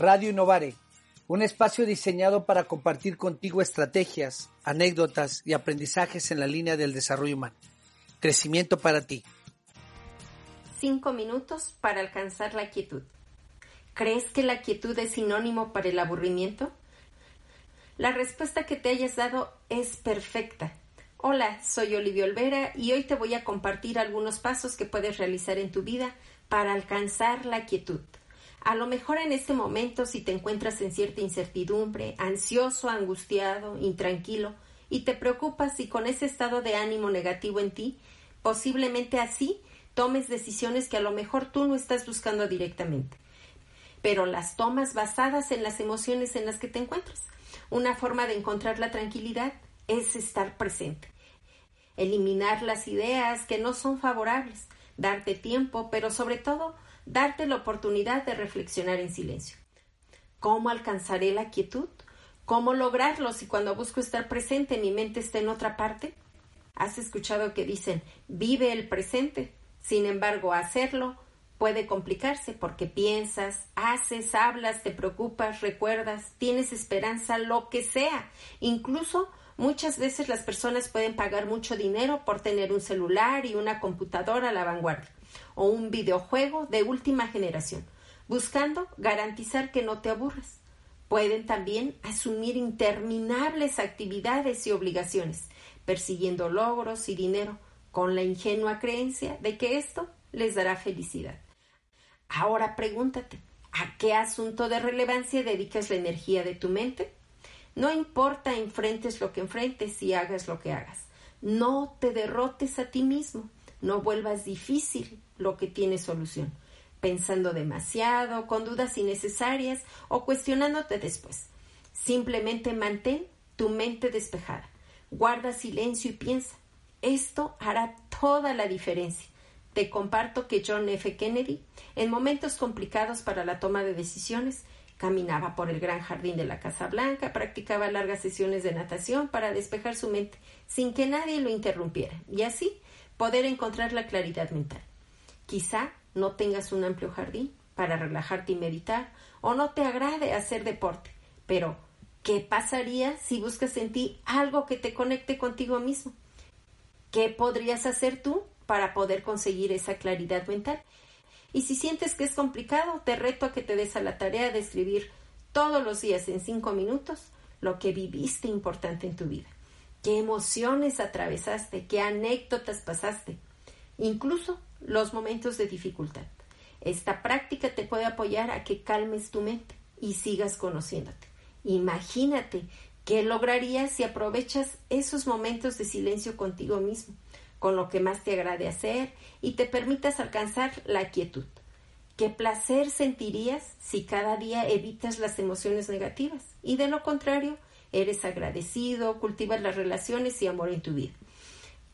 Radio Innovare, un espacio diseñado para compartir contigo estrategias, anécdotas y aprendizajes en la línea del desarrollo humano. Crecimiento para ti. Cinco minutos para alcanzar la quietud. ¿Crees que la quietud es sinónimo para el aburrimiento? La respuesta que te hayas dado es perfecta. Hola, soy Olivia Olvera y hoy te voy a compartir algunos pasos que puedes realizar en tu vida para alcanzar la quietud. A lo mejor en este momento, si te encuentras en cierta incertidumbre, ansioso, angustiado, intranquilo, y te preocupas si con ese estado de ánimo negativo en ti, posiblemente así tomes decisiones que a lo mejor tú no estás buscando directamente, pero las tomas basadas en las emociones en las que te encuentras. Una forma de encontrar la tranquilidad es estar presente, eliminar las ideas que no son favorables, darte tiempo, pero sobre todo darte la oportunidad de reflexionar en silencio. ¿Cómo alcanzaré la quietud? ¿Cómo lograrlo si cuando busco estar presente mi mente está en otra parte? ¿Has escuchado que dicen vive el presente? Sin embargo, hacerlo puede complicarse porque piensas, haces, hablas, te preocupas, recuerdas, tienes esperanza, lo que sea. Incluso muchas veces las personas pueden pagar mucho dinero por tener un celular y una computadora a la vanguardia o un videojuego de última generación, buscando garantizar que no te aburras. Pueden también asumir interminables actividades y obligaciones, persiguiendo logros y dinero, con la ingenua creencia de que esto les dará felicidad. Ahora pregúntate, ¿a qué asunto de relevancia dedicas la energía de tu mente? No importa enfrentes lo que enfrentes y hagas lo que hagas. No te derrotes a ti mismo. No vuelvas difícil lo que tiene solución, pensando demasiado, con dudas innecesarias o cuestionándote después. Simplemente mantén tu mente despejada. Guarda silencio y piensa. Esto hará toda la diferencia. Te comparto que John F. Kennedy, en momentos complicados para la toma de decisiones, caminaba por el gran jardín de la Casa Blanca, practicaba largas sesiones de natación para despejar su mente sin que nadie lo interrumpiera y así poder encontrar la claridad mental. Quizá no tengas un amplio jardín para relajarte y meditar, o no te agrade hacer deporte, pero ¿qué pasaría si buscas en ti algo que te conecte contigo mismo? ¿Qué podrías hacer tú para poder conseguir esa claridad mental? Y si sientes que es complicado, te reto a que te des a la tarea de escribir todos los días en cinco minutos lo que viviste importante en tu vida qué emociones atravesaste, qué anécdotas pasaste, incluso los momentos de dificultad. Esta práctica te puede apoyar a que calmes tu mente y sigas conociéndote. Imagínate qué lograrías si aprovechas esos momentos de silencio contigo mismo, con lo que más te agrade hacer y te permitas alcanzar la quietud. ¿Qué placer sentirías si cada día evitas las emociones negativas y de lo contrario eres agradecido, cultivas las relaciones y amor en tu vida.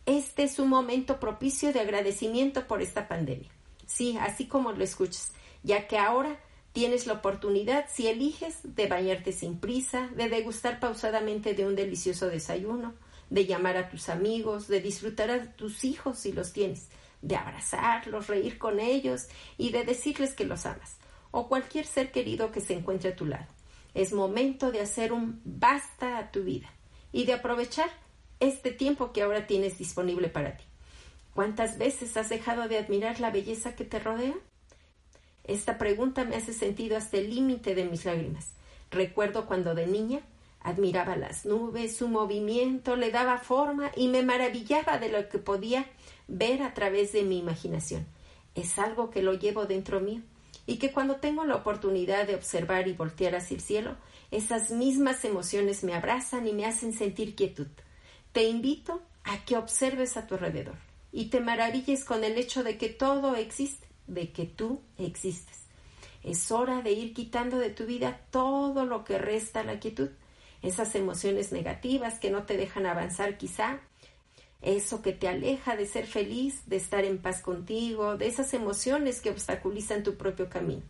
Este es un momento propicio de agradecimiento por esta pandemia. Sí, así como lo escuchas, ya que ahora tienes la oportunidad, si eliges, de bañarte sin prisa, de degustar pausadamente de un delicioso desayuno, de llamar a tus amigos, de disfrutar a tus hijos si los tienes, de abrazarlos, reír con ellos y de decirles que los amas, o cualquier ser querido que se encuentre a tu lado. Es momento de hacer un basta a tu vida y de aprovechar este tiempo que ahora tienes disponible para ti. ¿Cuántas veces has dejado de admirar la belleza que te rodea? Esta pregunta me hace sentido hasta el límite de mis lágrimas. Recuerdo cuando de niña admiraba las nubes, su movimiento, le daba forma y me maravillaba de lo que podía ver a través de mi imaginación. Es algo que lo llevo dentro mío y que cuando tengo la oportunidad de observar y voltear hacia el cielo, esas mismas emociones me abrazan y me hacen sentir quietud. Te invito a que observes a tu alrededor y te maravilles con el hecho de que todo existe de que tú existes. Es hora de ir quitando de tu vida todo lo que resta la quietud, esas emociones negativas que no te dejan avanzar quizá, eso que te aleja de ser feliz, de estar en paz contigo, de esas emociones que obstaculizan tu propio camino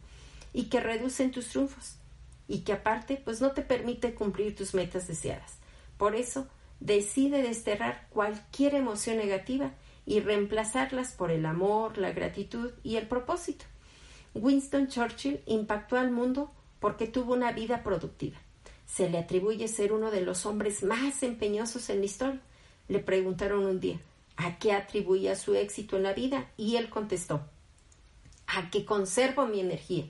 y que reducen tus triunfos y que aparte pues no te permite cumplir tus metas deseadas. Por eso, decide desterrar cualquier emoción negativa y reemplazarlas por el amor, la gratitud y el propósito. Winston Churchill impactó al mundo porque tuvo una vida productiva. Se le atribuye ser uno de los hombres más empeñosos en la historia. Le preguntaron un día a qué atribuía su éxito en la vida y él contestó a que conservo mi energía.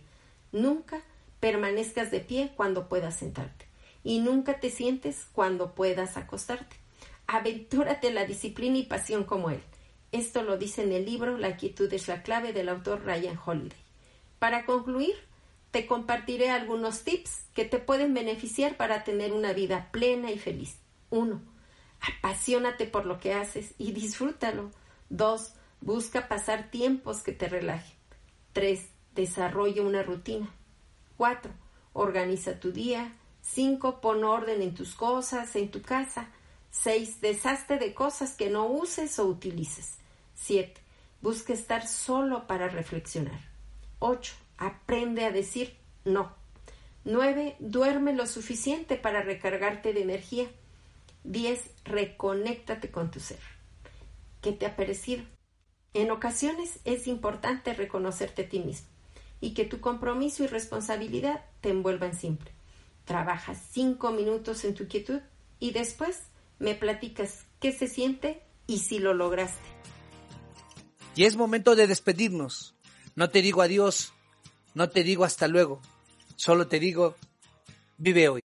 Nunca permanezcas de pie cuando puedas sentarte y nunca te sientes cuando puedas acostarte. Aventúrate la disciplina y pasión como él. Esto lo dice en el libro La quietud es la clave del autor Ryan Holiday. Para concluir, te compartiré algunos tips que te pueden beneficiar para tener una vida plena y feliz. 1. Apasionate por lo que haces y disfrútalo. 2. Busca pasar tiempos que te relajen. 3. Desarrolla una rutina. 4. Organiza tu día. 5. Pon orden en tus cosas, en tu casa. 6. Deshazte de cosas que no uses o utilices. 7. Busca estar solo para reflexionar. 8. Aprende a decir no. 9. Duerme lo suficiente para recargarte de energía. 10. Reconéctate con tu ser. ¿Qué te ha parecido? En ocasiones es importante reconocerte a ti mismo y que tu compromiso y responsabilidad te envuelvan siempre. Trabaja cinco minutos en tu quietud y después me platicas qué se siente y si lo lograste. Y es momento de despedirnos. No te digo adiós, no te digo hasta luego, solo te digo, vive hoy.